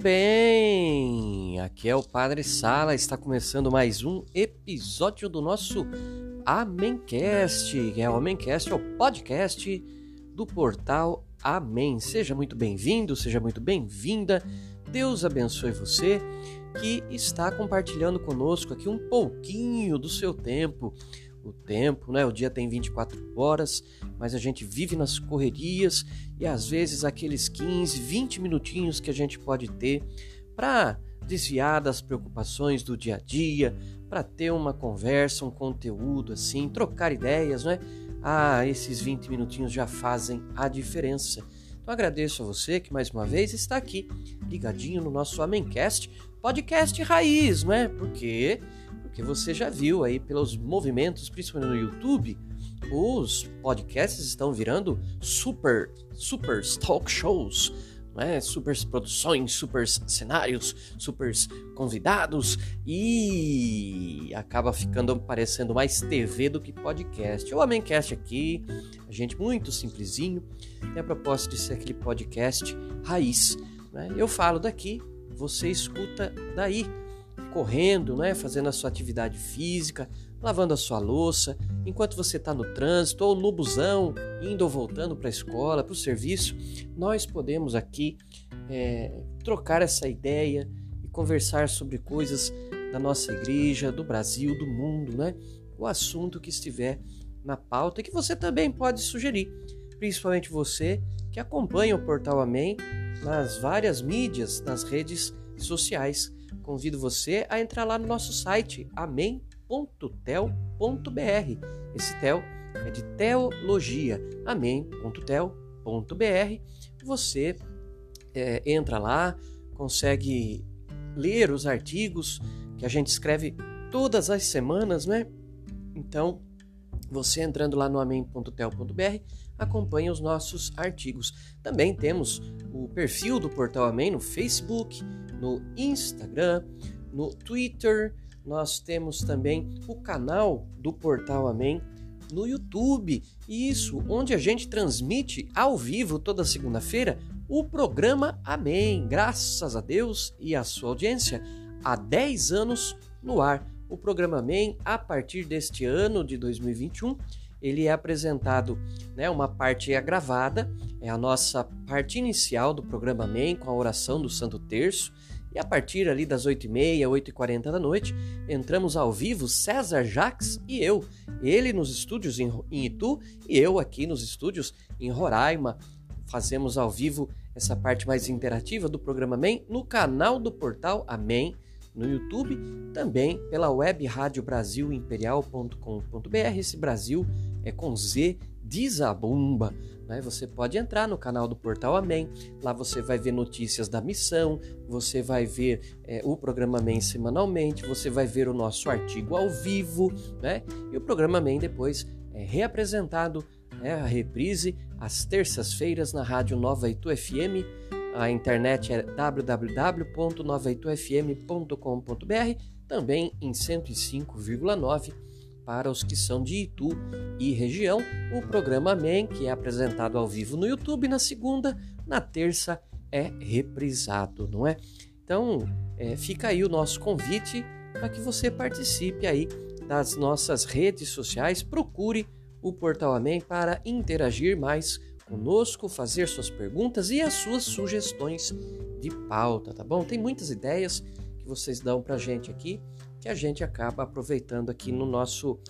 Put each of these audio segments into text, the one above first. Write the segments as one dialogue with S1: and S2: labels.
S1: bem? Aqui é o Padre Sala, está começando mais um episódio do nosso Amencast, que é o Amencast, é o podcast do portal Amém. Seja muito bem-vindo, seja muito bem-vinda. Deus abençoe você que está compartilhando conosco aqui um pouquinho do seu tempo. O tempo, né? O dia tem 24 horas, mas a gente vive nas correrias e às vezes aqueles 15, 20 minutinhos que a gente pode ter para desviar das preocupações do dia a dia, para ter uma conversa, um conteúdo assim, trocar ideias, né? Ah, esses 20 minutinhos já fazem a diferença. Então agradeço a você que mais uma vez está aqui ligadinho no nosso Amencast, podcast raiz, né? Porque porque você já viu aí pelos movimentos, principalmente no YouTube, os podcasts estão virando super, super talk shows, né? super produções, super cenários, super convidados e acaba ficando parecendo mais TV do que podcast. O Amencast aqui, a gente muito simplesinho, tem a proposta de ser aquele podcast raiz. Né? Eu falo daqui, você escuta daí correndo, né, fazendo a sua atividade física, lavando a sua louça, enquanto você está no trânsito ou no busão, indo ou voltando para a escola, para o serviço, nós podemos aqui é, trocar essa ideia e conversar sobre coisas da nossa igreja, do Brasil, do mundo, né? O assunto que estiver na pauta e que você também pode sugerir, principalmente você que acompanha o Portal Amém nas várias mídias, nas redes sociais convido você a entrar lá no nosso site amém.tel.br. Esse tel é de teologia, amém.tel.br. Você é, entra lá, consegue ler os artigos que a gente escreve todas as semanas, né? Então, você entrando lá no amém.tel.br, acompanha os nossos artigos. Também temos o perfil do Portal Amém no Facebook, no Instagram, no Twitter. Nós temos também o canal do Portal Amém no YouTube. Isso, onde a gente transmite ao vivo toda segunda-feira o programa Amém. Graças a Deus e à sua audiência, há 10 anos no ar. O programa Amém, a partir deste ano de 2021, ele é apresentado, né, uma parte é gravada, é a nossa parte inicial do programa Amém, com a oração do Santo Terço, e a partir ali das 8h30, 8h40 da noite, entramos ao vivo, César Jaques e eu. Ele nos estúdios em, Itu e eu aqui nos estúdios em Roraima. Fazemos ao vivo essa parte mais interativa do programa Amém no canal do portal Amém no YouTube, também pela web rádio. Esse Brasil é com Z de Zabumba. Né? Você pode entrar no canal do Portal Amém, lá você vai ver notícias da missão, você vai ver é, o programa Amém semanalmente, você vai ver o nosso artigo ao vivo, né? e o programa Amém depois é reapresentado, né, a reprise, às terças-feiras na Rádio Nova Itu FM. A internet é www.novaitufm.com.br, também em 105,9 para os que são de Itu e região, o programa Amém, que é apresentado ao vivo no YouTube na segunda, na terça é reprisado, não é? Então, é, fica aí o nosso convite para que você participe aí das nossas redes sociais, procure o Portal Amém para interagir mais conosco, fazer suas perguntas e as suas sugestões de pauta, tá bom? Tem muitas ideias que vocês dão para gente aqui que a gente acaba aproveitando aqui no nosso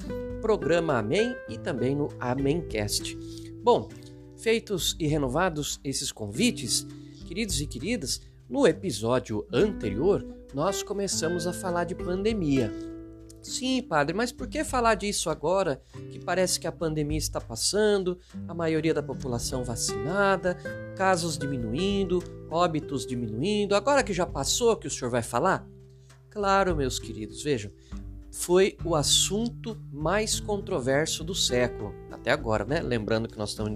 S1: programa Amém e também no Amémcast. Bom, feitos e renovados esses convites, queridos e queridas, no episódio anterior nós começamos a falar de pandemia. Sim, padre, mas por que falar disso agora que parece que a pandemia está passando, a maioria da população vacinada, casos diminuindo, óbitos diminuindo? Agora que já passou, que o senhor vai falar? Claro, meus queridos, vejam, foi o assunto mais controverso do século, até agora, né? Lembrando que nós estamos em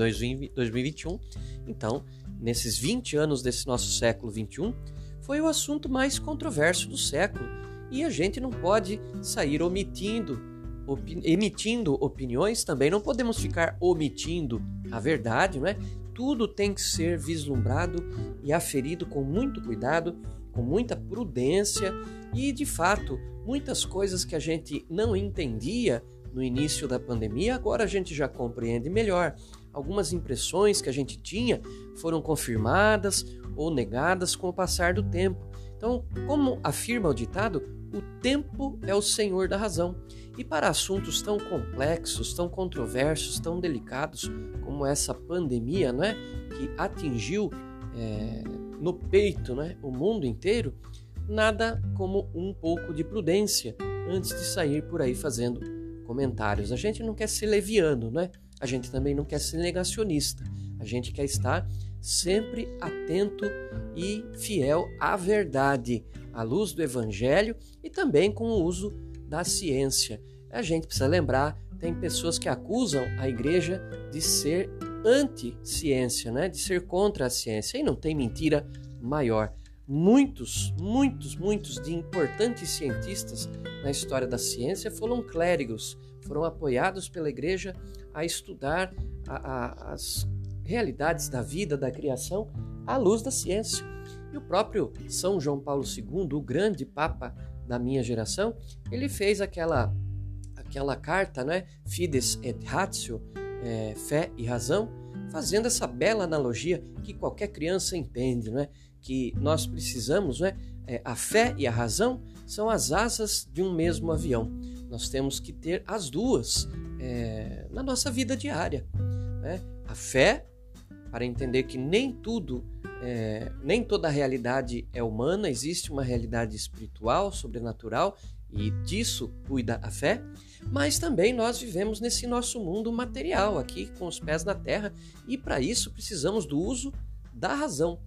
S1: 2021, então, nesses 20 anos desse nosso século 21, foi o assunto mais controverso do século. E a gente não pode sair omitindo, opi emitindo opiniões, também não podemos ficar omitindo a verdade, não é? Tudo tem que ser vislumbrado e aferido com muito cuidado com muita prudência e, de fato, muitas coisas que a gente não entendia no início da pandemia, agora a gente já compreende melhor. Algumas impressões que a gente tinha foram confirmadas ou negadas com o passar do tempo. Então, como afirma o ditado, o tempo é o senhor da razão. E para assuntos tão complexos, tão controversos, tão delicados como essa pandemia, né, que atingiu é, no peito né, o mundo inteiro, nada como um pouco de prudência antes de sair por aí fazendo comentários. A gente não quer ser leviano, né? A gente também não quer ser negacionista. A gente quer estar sempre atento e fiel à verdade, à luz do evangelho e também com o uso da ciência. A gente precisa lembrar, tem pessoas que acusam a igreja de ser anti-ciência, né? de ser contra a ciência, e não tem mentira maior. Muitos, muitos, muitos de importantes cientistas na história da ciência foram clérigos, foram apoiados pela igreja a estudar a, a, as realidades da vida, da criação, à luz da ciência. E o próprio São João Paulo II, o grande papa da minha geração, ele fez aquela aquela carta, né, Fides et Ratio, é, fé e razão, fazendo essa bela analogia que qualquer criança entende, né, que nós precisamos, né, é, a fé e a razão são as asas de um mesmo avião. Nós temos que ter as duas é, na nossa vida diária. Né? A fé para entender que nem tudo, é, nem toda realidade é humana, existe uma realidade espiritual, sobrenatural, e disso cuida a fé, mas também nós vivemos nesse nosso mundo material, aqui com os pés na terra, e para isso precisamos do uso da razão.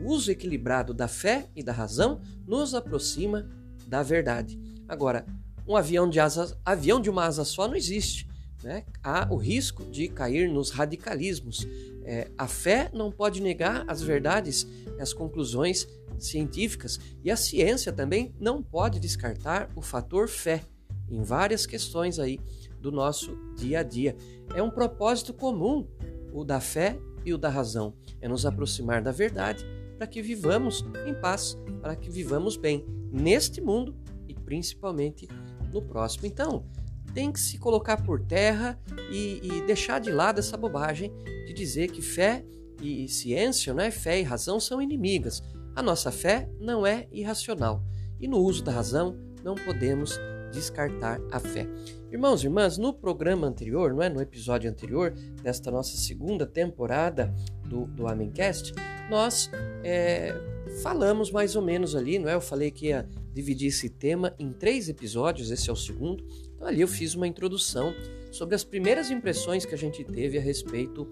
S1: O uso equilibrado da fé e da razão nos aproxima da verdade. Agora, um avião de, asa, avião de uma asa só não existe. Né? Há o risco de cair nos radicalismos. É, a fé não pode negar as verdades, as conclusões científicas, e a ciência também não pode descartar o fator fé em várias questões aí do nosso dia a dia. É um propósito comum o da fé e o da razão, é nos aproximar da verdade para que vivamos em paz, para que vivamos bem neste mundo e principalmente no próximo. Então, tem que se colocar por terra e, e deixar de lado essa bobagem de dizer que fé e ciência, né, fé e razão são inimigas. A nossa fé não é irracional e no uso da razão não podemos descartar a fé. Irmãos e irmãs, no programa anterior, não é, no episódio anterior desta nossa segunda temporada do, do Amencast, nós é, falamos mais ou menos ali, não é? Eu falei que ia dividir esse tema em três episódios, esse é o segundo, então, ali eu fiz uma introdução sobre as primeiras impressões que a gente teve a respeito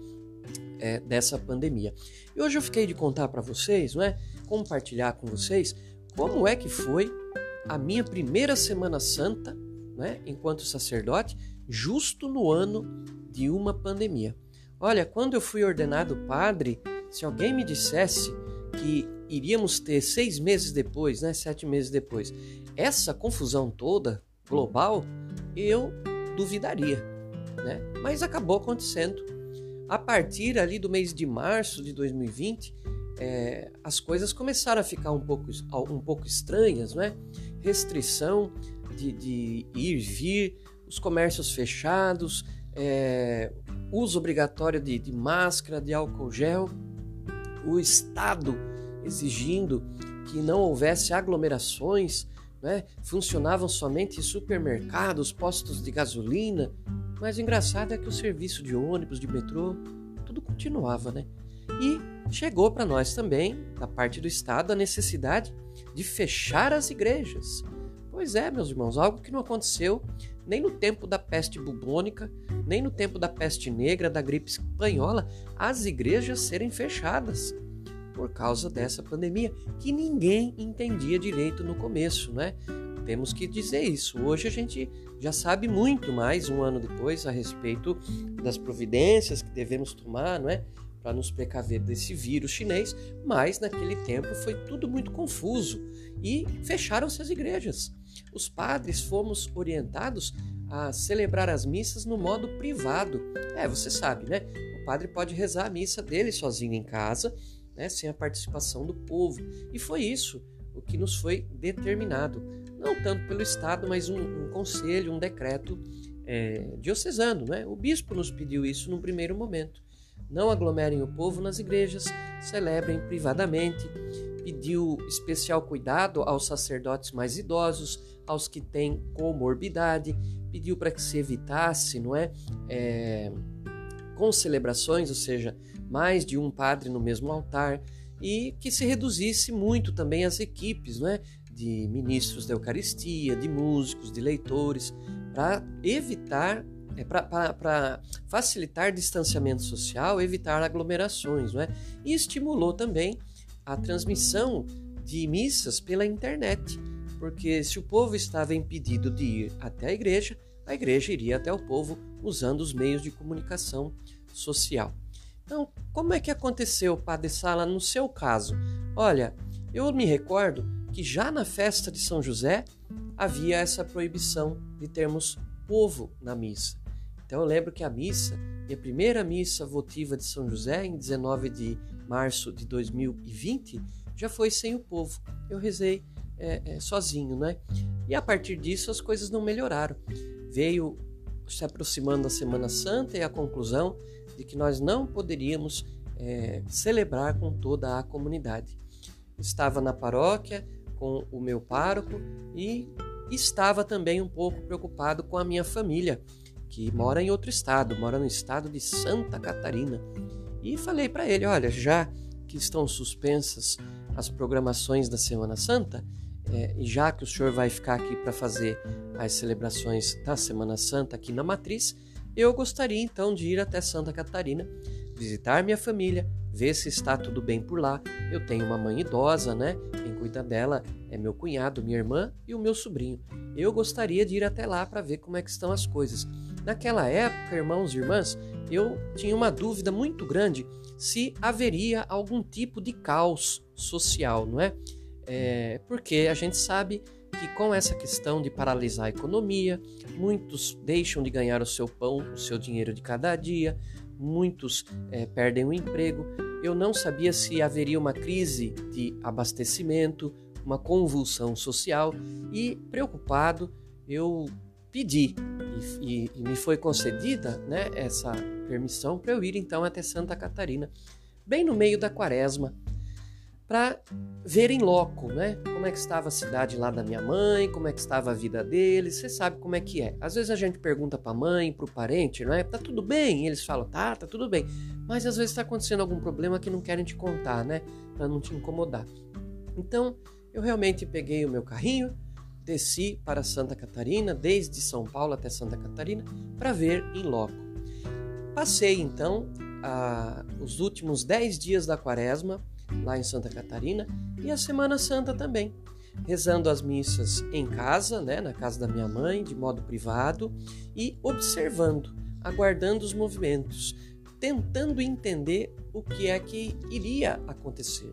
S1: é, dessa pandemia. E hoje eu fiquei de contar para vocês, não é? Compartilhar com vocês como é que foi a minha primeira Semana Santa, né, enquanto sacerdote, justo no ano de uma pandemia. Olha, quando eu fui ordenado padre, se alguém me dissesse que iríamos ter seis meses depois, né, sete meses depois, essa confusão toda global, eu duvidaria, né? Mas acabou acontecendo. A partir ali do mês de março de 2020, é, as coisas começaram a ficar um pouco, um pouco estranhas, né? Restrição de, de ir, vir, os comércios fechados, é, uso obrigatório de, de máscara, de álcool gel, o Estado exigindo que não houvesse aglomerações né? funcionavam somente supermercados, postos de gasolina, mas o engraçado é que o serviço de ônibus, de metrô, tudo continuava, né? E chegou para nós também, da parte do Estado, a necessidade de fechar as igrejas. Pois é, meus irmãos, algo que não aconteceu nem no tempo da peste bubônica, nem no tempo da peste negra, da gripe espanhola, as igrejas serem fechadas por causa dessa pandemia, que ninguém entendia direito no começo, né? Temos que dizer isso. Hoje a gente já sabe muito mais, um ano depois, a respeito das providências que devemos tomar, não é? Para nos precaver desse vírus chinês, mas naquele tempo foi tudo muito confuso e fecharam-se as igrejas. Os padres fomos orientados a celebrar as missas no modo privado. É, você sabe, né? O padre pode rezar a missa dele sozinho em casa né, sem a participação do povo. E foi isso. o que nos foi determinado, não tanto pelo Estado, mas um, um conselho, um decreto é, diocesano. Né? O bispo nos pediu isso num primeiro momento. Não aglomerem o povo nas igrejas, celebrem privadamente. Pediu especial cuidado aos sacerdotes mais idosos, aos que têm comorbidade. Pediu para que se evitasse, não é, é com celebrações, ou seja, mais de um padre no mesmo altar, e que se reduzisse muito também as equipes, não é, de ministros da Eucaristia, de músicos, de leitores, para evitar é para facilitar distanciamento social, evitar aglomerações, não é? E estimulou também a transmissão de missas pela internet, porque se o povo estava impedido de ir até a igreja, a igreja iria até o povo usando os meios de comunicação social. Então, como é que aconteceu, Padre Sala, no seu caso? Olha, eu me recordo que já na festa de São José havia essa proibição de termos povo na missa. Então eu lembro que a missa, minha primeira missa votiva de São José, em 19 de março de 2020, já foi sem o povo. Eu rezei é, é, sozinho, né? E a partir disso as coisas não melhoraram. Veio se aproximando a Semana Santa e a conclusão de que nós não poderíamos é, celebrar com toda a comunidade. Estava na paróquia com o meu pároco e estava também um pouco preocupado com a minha família, que mora em outro estado, mora no estado de Santa Catarina. E falei para ele: olha, já que estão suspensas as programações da Semana Santa, é, já que o senhor vai ficar aqui para fazer as celebrações da Semana Santa aqui na Matriz, eu gostaria então de ir até Santa Catarina, visitar minha família, ver se está tudo bem por lá. Eu tenho uma mãe idosa, né? Cuida dela é meu cunhado, minha irmã e o meu sobrinho. Eu gostaria de ir até lá para ver como é que estão as coisas. Naquela época, irmãos e irmãs, eu tinha uma dúvida muito grande se haveria algum tipo de caos social, não é? é porque a gente sabe que com essa questão de paralisar a economia, muitos deixam de ganhar o seu pão, o seu dinheiro de cada dia, muitos é, perdem o emprego. Eu não sabia se haveria uma crise de abastecimento, uma convulsão social e, preocupado, eu pedi e, e, e me foi concedida né, essa permissão para eu ir então até Santa Catarina, bem no meio da quaresma para ver em loco, né? Como é que estava a cidade lá da minha mãe, como é que estava a vida deles, você sabe como é que é. Às vezes a gente pergunta para a mãe, para o parente, não é? Tá tudo bem? E eles falam, tá, tá tudo bem. Mas às vezes está acontecendo algum problema que não querem te contar, né? Para não te incomodar. Então, eu realmente peguei o meu carrinho, desci para Santa Catarina, desde São Paulo até Santa Catarina, para ver em loco. Passei então a, os últimos 10 dias da quaresma lá em Santa Catarina, e a Semana Santa também, rezando as missas em casa, né, na casa da minha mãe, de modo privado, e observando, aguardando os movimentos, tentando entender o que é que iria acontecer.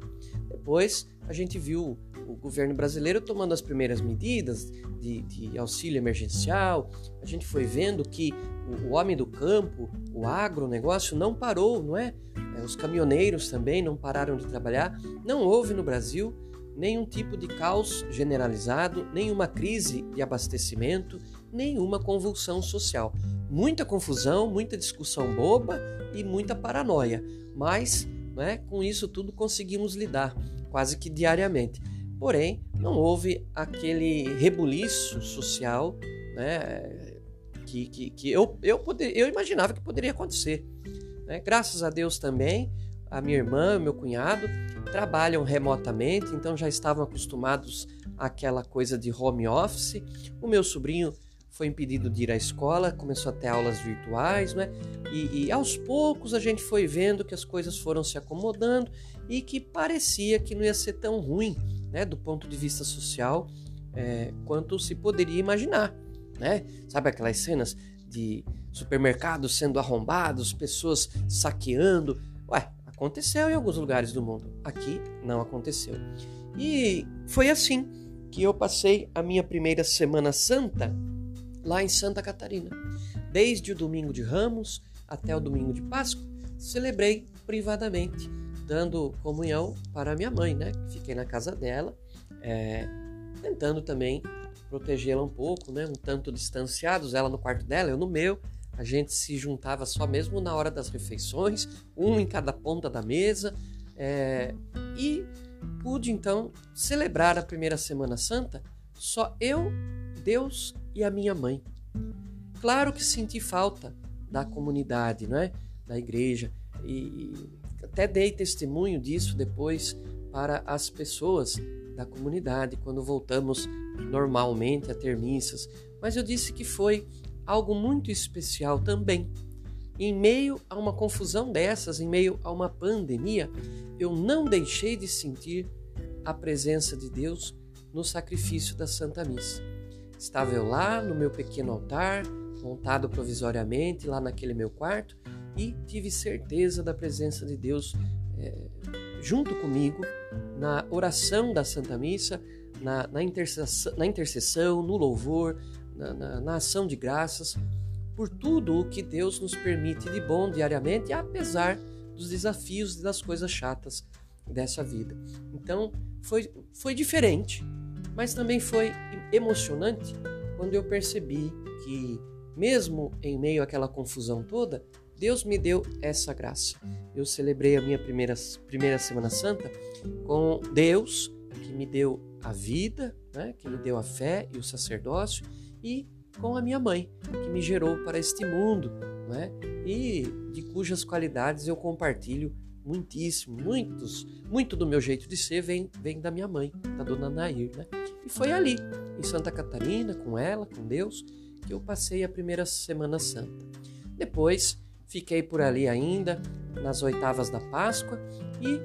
S1: Depois a gente viu o governo brasileiro tomando as primeiras medidas de, de auxílio emergencial, a gente foi vendo que o, o homem do campo, o agronegócio não parou, não é? é? Os caminhoneiros também não pararam de trabalhar. Não houve no Brasil nenhum tipo de caos generalizado, nenhuma crise de abastecimento, nenhuma convulsão social. Muita confusão, muita discussão boba e muita paranoia, mas né, com isso tudo conseguimos lidar quase que diariamente. Porém, não houve aquele rebuliço social né, que, que, que eu, eu, poder, eu imaginava que poderia acontecer. Né? Graças a Deus também, a minha irmã, meu cunhado trabalham remotamente, então já estavam acostumados àquela coisa de home office. O meu sobrinho foi impedido de ir à escola, começou a ter aulas virtuais, né? E, e, aos poucos a gente foi vendo que as coisas foram se acomodando e que parecia que não ia ser tão ruim né, do ponto de vista social, é, quanto se poderia imaginar. Né? Sabe aquelas cenas de supermercados sendo arrombados, pessoas saqueando? Ué, aconteceu em alguns lugares do mundo. Aqui não aconteceu. E foi assim que eu passei a minha primeira Semana Santa lá em Santa Catarina. Desde o domingo de Ramos até o domingo de Páscoa, celebrei privadamente dando comunhão para minha mãe, né? Fiquei na casa dela é, tentando também protegê-la um pouco, né? Um tanto distanciados, ela no quarto dela, eu no meu. A gente se juntava só mesmo na hora das refeições, um em cada ponta da mesa, é, e pude então celebrar a primeira Semana Santa só eu, Deus e a minha mãe. Claro que senti falta da comunidade, não é? Da igreja e até dei testemunho disso depois para as pessoas da comunidade quando voltamos normalmente a ter missas, mas eu disse que foi algo muito especial também. Em meio a uma confusão dessas, em meio a uma pandemia, eu não deixei de sentir a presença de Deus no sacrifício da Santa Missa. Estava eu lá no meu pequeno altar, montado provisoriamente lá naquele meu quarto, e tive certeza da presença de Deus é, junto comigo na oração da Santa Missa, na, na, intercessão, na intercessão, no louvor, na, na, na ação de graças, por tudo o que Deus nos permite de bom diariamente, apesar dos desafios e das coisas chatas dessa vida. Então, foi, foi diferente, mas também foi emocionante quando eu percebi que, mesmo em meio àquela confusão toda, Deus me deu essa graça. Eu celebrei a minha primeira, primeira Semana Santa com Deus, que me deu a vida, né, que me deu a fé e o sacerdócio, e com a minha mãe, que me gerou para este mundo, né, e de cujas qualidades eu compartilho muitíssimo, muitos, muito do meu jeito de ser vem, vem da minha mãe, da dona Nair, né? E foi ali, em Santa Catarina, com ela, com Deus, que eu passei a primeira Semana Santa. Depois Fiquei por ali ainda, nas oitavas da Páscoa, e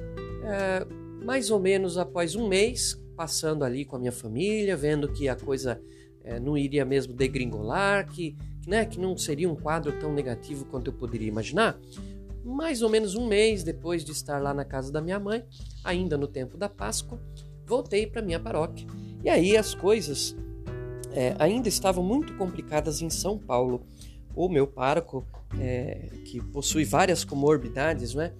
S1: é, mais ou menos após um mês, passando ali com a minha família, vendo que a coisa é, não iria mesmo degringolar, que, né, que não seria um quadro tão negativo quanto eu poderia imaginar, mais ou menos um mês depois de estar lá na casa da minha mãe, ainda no tempo da Páscoa, voltei para minha paróquia. E aí as coisas é, ainda estavam muito complicadas em São Paulo. O meu pároco é, que possui várias comorbidades, né?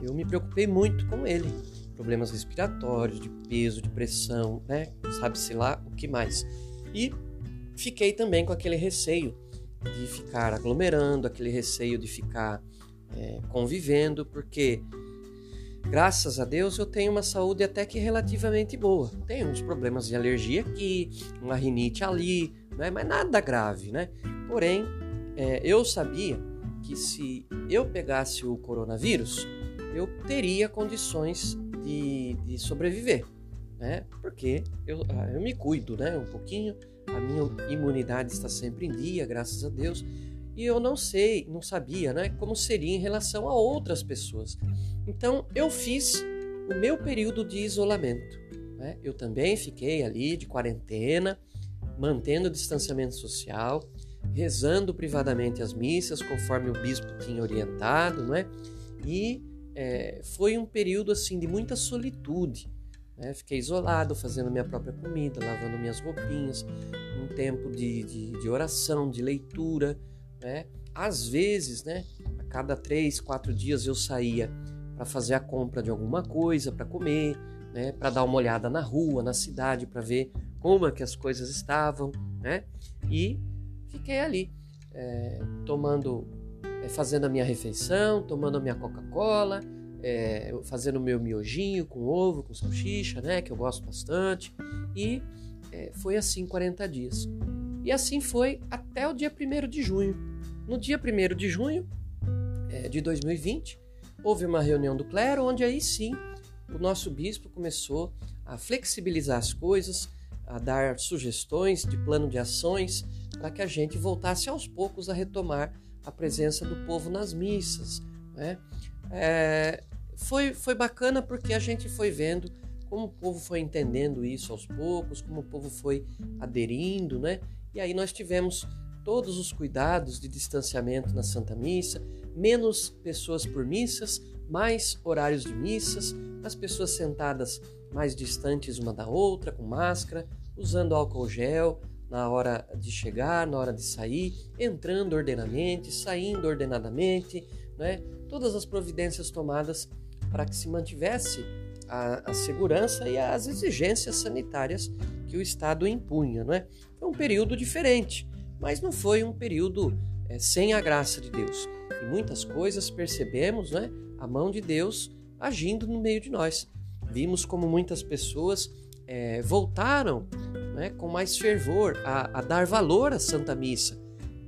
S1: Eu me preocupei muito com ele. Problemas respiratórios, de peso, de pressão, né? Sabe-se lá o que mais. E fiquei também com aquele receio de ficar aglomerando, aquele receio de ficar é, convivendo, porque graças a Deus eu tenho uma saúde até que relativamente boa. Tenho uns problemas de alergia aqui, uma rinite ali, né? mas nada grave, né? Porém, é, eu sabia que se eu pegasse o coronavírus, eu teria condições de, de sobreviver, né? Porque eu, ah, eu me cuido, né? Um pouquinho, a minha imunidade está sempre em dia, graças a Deus. E eu não sei, não sabia, né? Como seria em relação a outras pessoas. Então eu fiz o meu período de isolamento. Né? Eu também fiquei ali de quarentena, mantendo o distanciamento social rezando privadamente as missas, conforme o bispo tinha orientado, não é? E é, foi um período assim de muita solitude. Né? Fiquei isolado, fazendo minha própria comida, lavando minhas roupinhas, um tempo de, de, de oração, de leitura. Né? Às vezes, né, a cada três, quatro dias eu saía para fazer a compra de alguma coisa para comer, né, para dar uma olhada na rua, na cidade, para ver como é que as coisas estavam, né? E fiquei ali, é, tomando, é, fazendo a minha refeição, tomando a minha Coca-Cola, é, fazendo o meu miojinho com ovo, com salsicha, né, que eu gosto bastante. E é, foi assim 40 dias. E assim foi até o dia 1 de junho. No dia 1 de junho é, de 2020, houve uma reunião do clero, onde aí sim o nosso bispo começou a flexibilizar as coisas, a dar sugestões de plano de ações para que a gente voltasse aos poucos a retomar a presença do povo nas missas. Né? É, foi, foi bacana porque a gente foi vendo como o povo foi entendendo isso aos poucos, como o povo foi aderindo, né? E aí nós tivemos todos os cuidados de distanciamento na Santa Missa, menos pessoas por missas, mais horários de missas, as pessoas sentadas mais distantes uma da outra, com máscara, usando álcool gel, na hora de chegar, na hora de sair, entrando ordenadamente, saindo ordenadamente, né? todas as providências tomadas para que se mantivesse a, a, segurança e as exigências sanitárias que o Estado impunha. Não é? Foi um período diferente, mas não foi um período é, sem a graça de Deus. Em muitas coisas percebemos né, a mão de Deus agindo no meio de nós. Vimos como muitas pessoas é, voltaram né, com mais fervor a, a, dar valor à Santa Missa.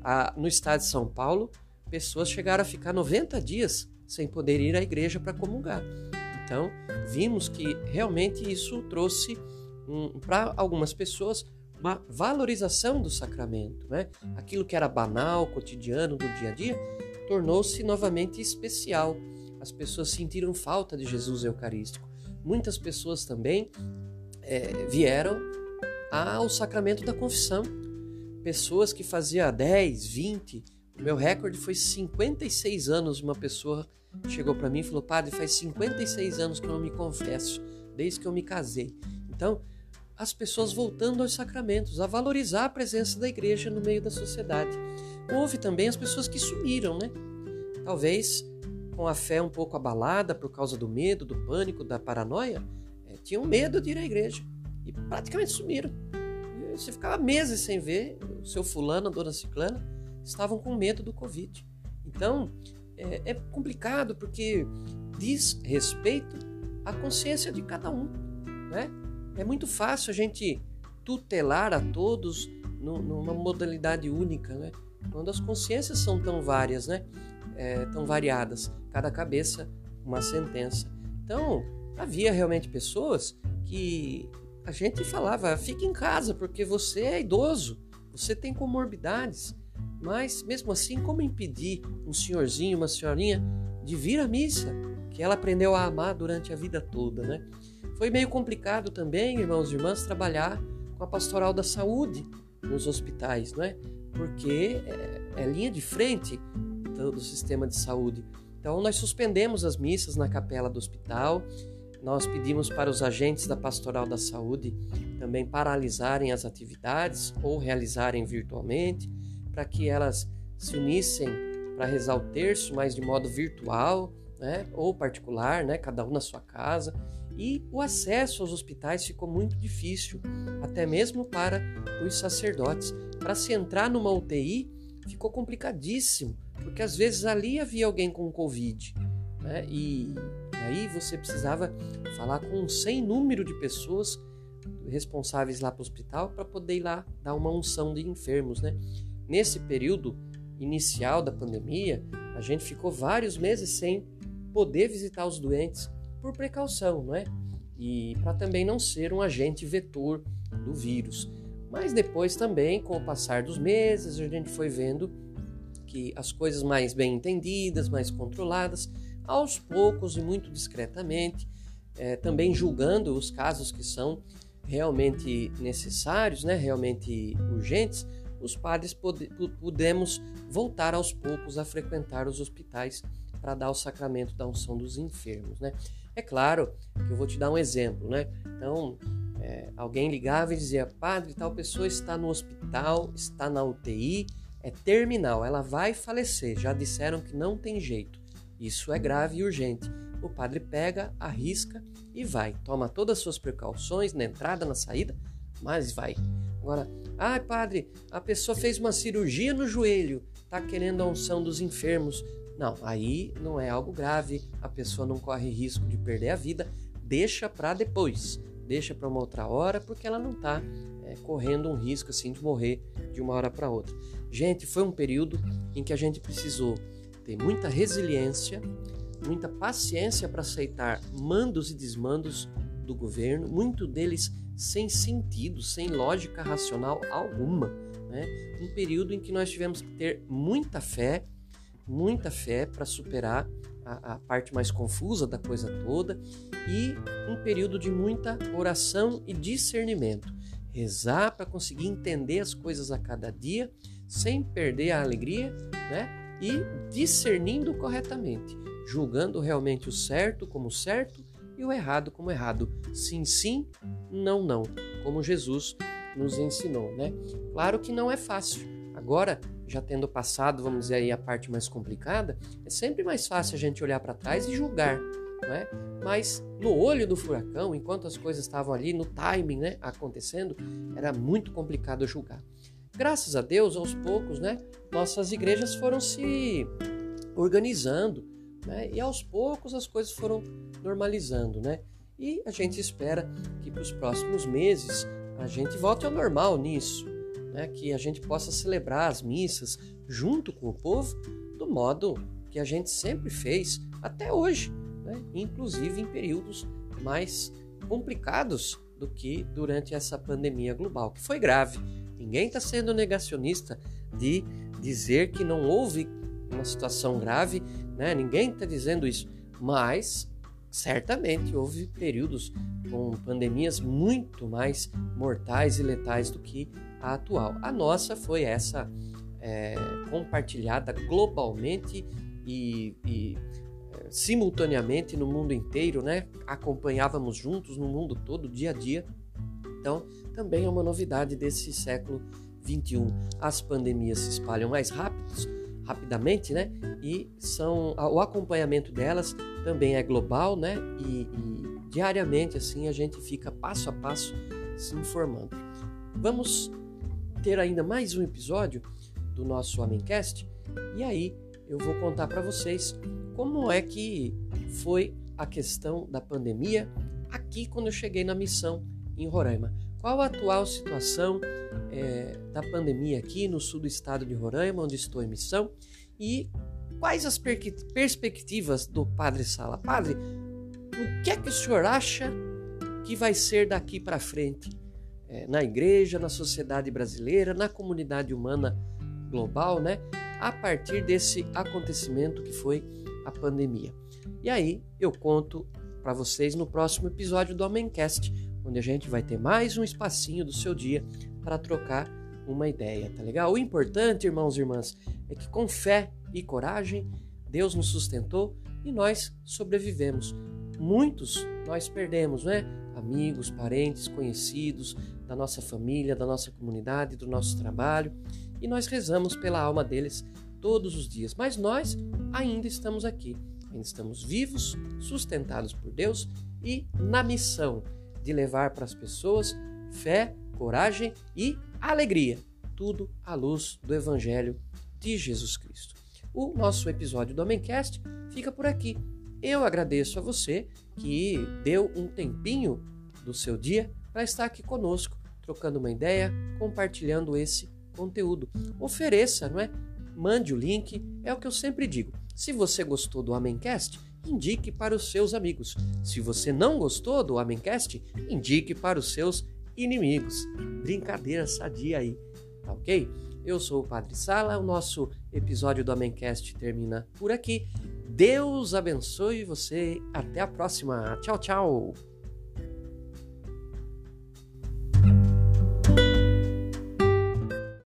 S1: A, no estado de São Paulo, pessoas chegaram a ficar 90 dias sem poder ir à igreja para comungar. Então, vimos que realmente isso trouxe um, para algumas pessoas uma valorização do sacramento. Né? Aquilo que era banal, cotidiano, do dia a dia, tornou-se novamente especial. As pessoas sentiram falta de Jesus Eucarístico. Muitas pessoas também é, vieram ao sacramento da confissão. Pessoas que fazia 10, 20, o meu recorde foi 56 anos. Uma pessoa chegou para mim e falou: Padre, faz 56 anos que eu não me confesso, desde que eu me casei. Então, as pessoas voltando aos sacramentos, a valorizar a presença da igreja no meio da sociedade. Houve também as pessoas que sumiram, né? Talvez com a fé um pouco abalada por causa do medo, do pânico, da paranoia, é, tinham medo de ir à igreja e praticamente sumiram. E você ficava meses sem ver o seu fulano, a dona ciclana, estavam com medo do Covid. Então, é, é complicado porque diz respeito à consciência de cada um, né? É muito fácil a gente tutelar a todos numa modalidade única, né? Quando as consciências são tão várias, né? É, tão variadas, cada cabeça uma sentença. Então, havia realmente pessoas que a gente falava: fique em casa porque você é idoso, você tem comorbidades. Mas mesmo assim, como impedir um senhorzinho, uma senhorinha de vir à missa, que ela aprendeu a amar durante a vida toda, né? Foi meio complicado também, irmãos e irmãs, trabalhar com a pastoral da saúde nos hospitais, não é? Porque é, é linha de frente do, do sistema de saúde. Então, nós suspendemos as missas na capela do hospital, nós pedimos para os agentes da pastoral da saúde também paralisarem as atividades ou realizarem virtualmente, para que elas se unissem para rezar o terço, mas de modo virtual, né, ou particular, né, cada um na sua casa e o acesso aos hospitais ficou muito difícil, até mesmo para os sacerdotes. Para se entrar numa UTI ficou complicadíssimo, porque às vezes ali havia alguém com Covid, né? e, aí você precisava falar com um sem número de pessoas responsáveis lá para o hospital para poder ir lá dar uma unção de enfermos. Né? Nesse período inicial da pandemia, a gente ficou vários meses sem poder visitar os doentes por precaução, não é? E para também não ser um agente vetor do vírus. Mas depois também, com o passar dos meses, a gente foi vendo que as coisas mais bem entendidas, mais controladas, aos poucos e muito discretamente, é, também julgando os casos que são realmente necessários, né, realmente urgentes, os padres pudemos voltar aos poucos a frequentar os hospitais para dar o sacramento da unção dos enfermos. Né? É claro que eu vou te dar um exemplo, né? Então, é, alguém ligava e dizia: Padre, tal pessoa está no hospital, está na UTI, é terminal, ela vai falecer. Já disseram que não tem jeito. Isso é grave e urgente. O padre pega, arrisca e vai. Toma todas as suas precauções na entrada, na saída, mas vai. Agora, ai ah, padre, a pessoa fez uma cirurgia no joelho, está querendo a unção dos enfermos, não, aí não é algo grave, a pessoa não corre risco de perder a vida, deixa para depois, deixa para uma outra hora, porque ela não está é, correndo um risco assim de morrer de uma hora para outra. Gente, foi um período em que a gente precisou ter muita resiliência, muita paciência para aceitar mandos e desmandos do governo, muito deles sem sentido, sem lógica racional alguma. Né? Um período em que nós tivemos que ter muita fé muita fé para superar a, a, parte mais confusa da coisa toda e um período de muita oração e discernimento. Rezar para conseguir entender as coisas a cada dia sem perder a alegria, né? E discernindo corretamente, julgando realmente o certo como certo e o errado como errado. Sim, sim, não, não, como Jesus nos ensinou, né? Claro que não é fácil. Agora, já tendo passado, vamos dizer aí, a parte mais complicada, é sempre mais fácil a gente olhar para trás e julgar. né? mas no olho do furacão, enquanto as coisas estavam ali no timing né, acontecendo, era muito complicado julgar. Graças a Deus, aos poucos, né, nossas igrejas foram se organizando né, e aos poucos as coisas foram normalizando. Né? E a gente espera que para os próximos meses a gente volte ao normal nisso, né? que a gente possa celebrar as missas junto com o povo do modo que a gente sempre fez até hoje, né? inclusive em períodos mais complicados do que durante essa pandemia global, que foi grave. Ninguém está sendo negacionista de dizer que não houve uma situação grave, né? ninguém está dizendo isso, mas certamente houve períodos com pandemias muito mais mortais e letais do que a atual. A nossa foi essa é, compartilhada globalmente e, e é, simultaneamente no mundo inteiro, né? Acompanhávamos juntos no mundo todo, dia a dia. Então, também é uma novidade desse século 21. As pandemias se espalham mais rápidos, rapidamente, né? E são o acompanhamento delas também é global, né? E, e diariamente assim a gente fica passo a passo se informando. Vamos ter ainda mais um episódio do nosso Homemcast e aí eu vou contar para vocês como é que foi a questão da pandemia aqui quando eu cheguei na missão em Roraima. Qual a atual situação é, da pandemia aqui no sul do estado de Roraima, onde estou em missão, e quais as per perspectivas do Padre Sala? Padre, o que é que o senhor acha que vai ser daqui para frente é, na igreja, na sociedade brasileira, na comunidade humana global, né? A partir desse acontecimento que foi a pandemia. E aí eu conto para vocês no próximo episódio do Homemcast onde a gente vai ter mais um espacinho do seu dia para trocar uma ideia, tá legal? O importante, irmãos e irmãs, é que com fé e coragem, Deus nos sustentou e nós sobrevivemos. Muitos nós perdemos, né? Amigos, parentes, conhecidos da nossa família, da nossa comunidade, do nosso trabalho, e nós rezamos pela alma deles todos os dias. Mas nós ainda estamos aqui, ainda estamos vivos, sustentados por Deus e na missão de levar para as pessoas fé, coragem e alegria, tudo à luz do Evangelho de Jesus Cristo. O nosso episódio do Homemcast fica por aqui. Eu agradeço a você que deu um tempinho do seu dia para estar aqui conosco, trocando uma ideia, compartilhando esse conteúdo. Ofereça, não é? Mande o link, é o que eu sempre digo. Se você gostou do Amencast, indique para os seus amigos. Se você não gostou do Amencast, indique para os seus inimigos. Brincadeira sadia aí, tá ok? Eu sou o Padre Sala, o nosso episódio do Amencast termina por aqui. Deus abençoe você. Até a próxima. Tchau, tchau.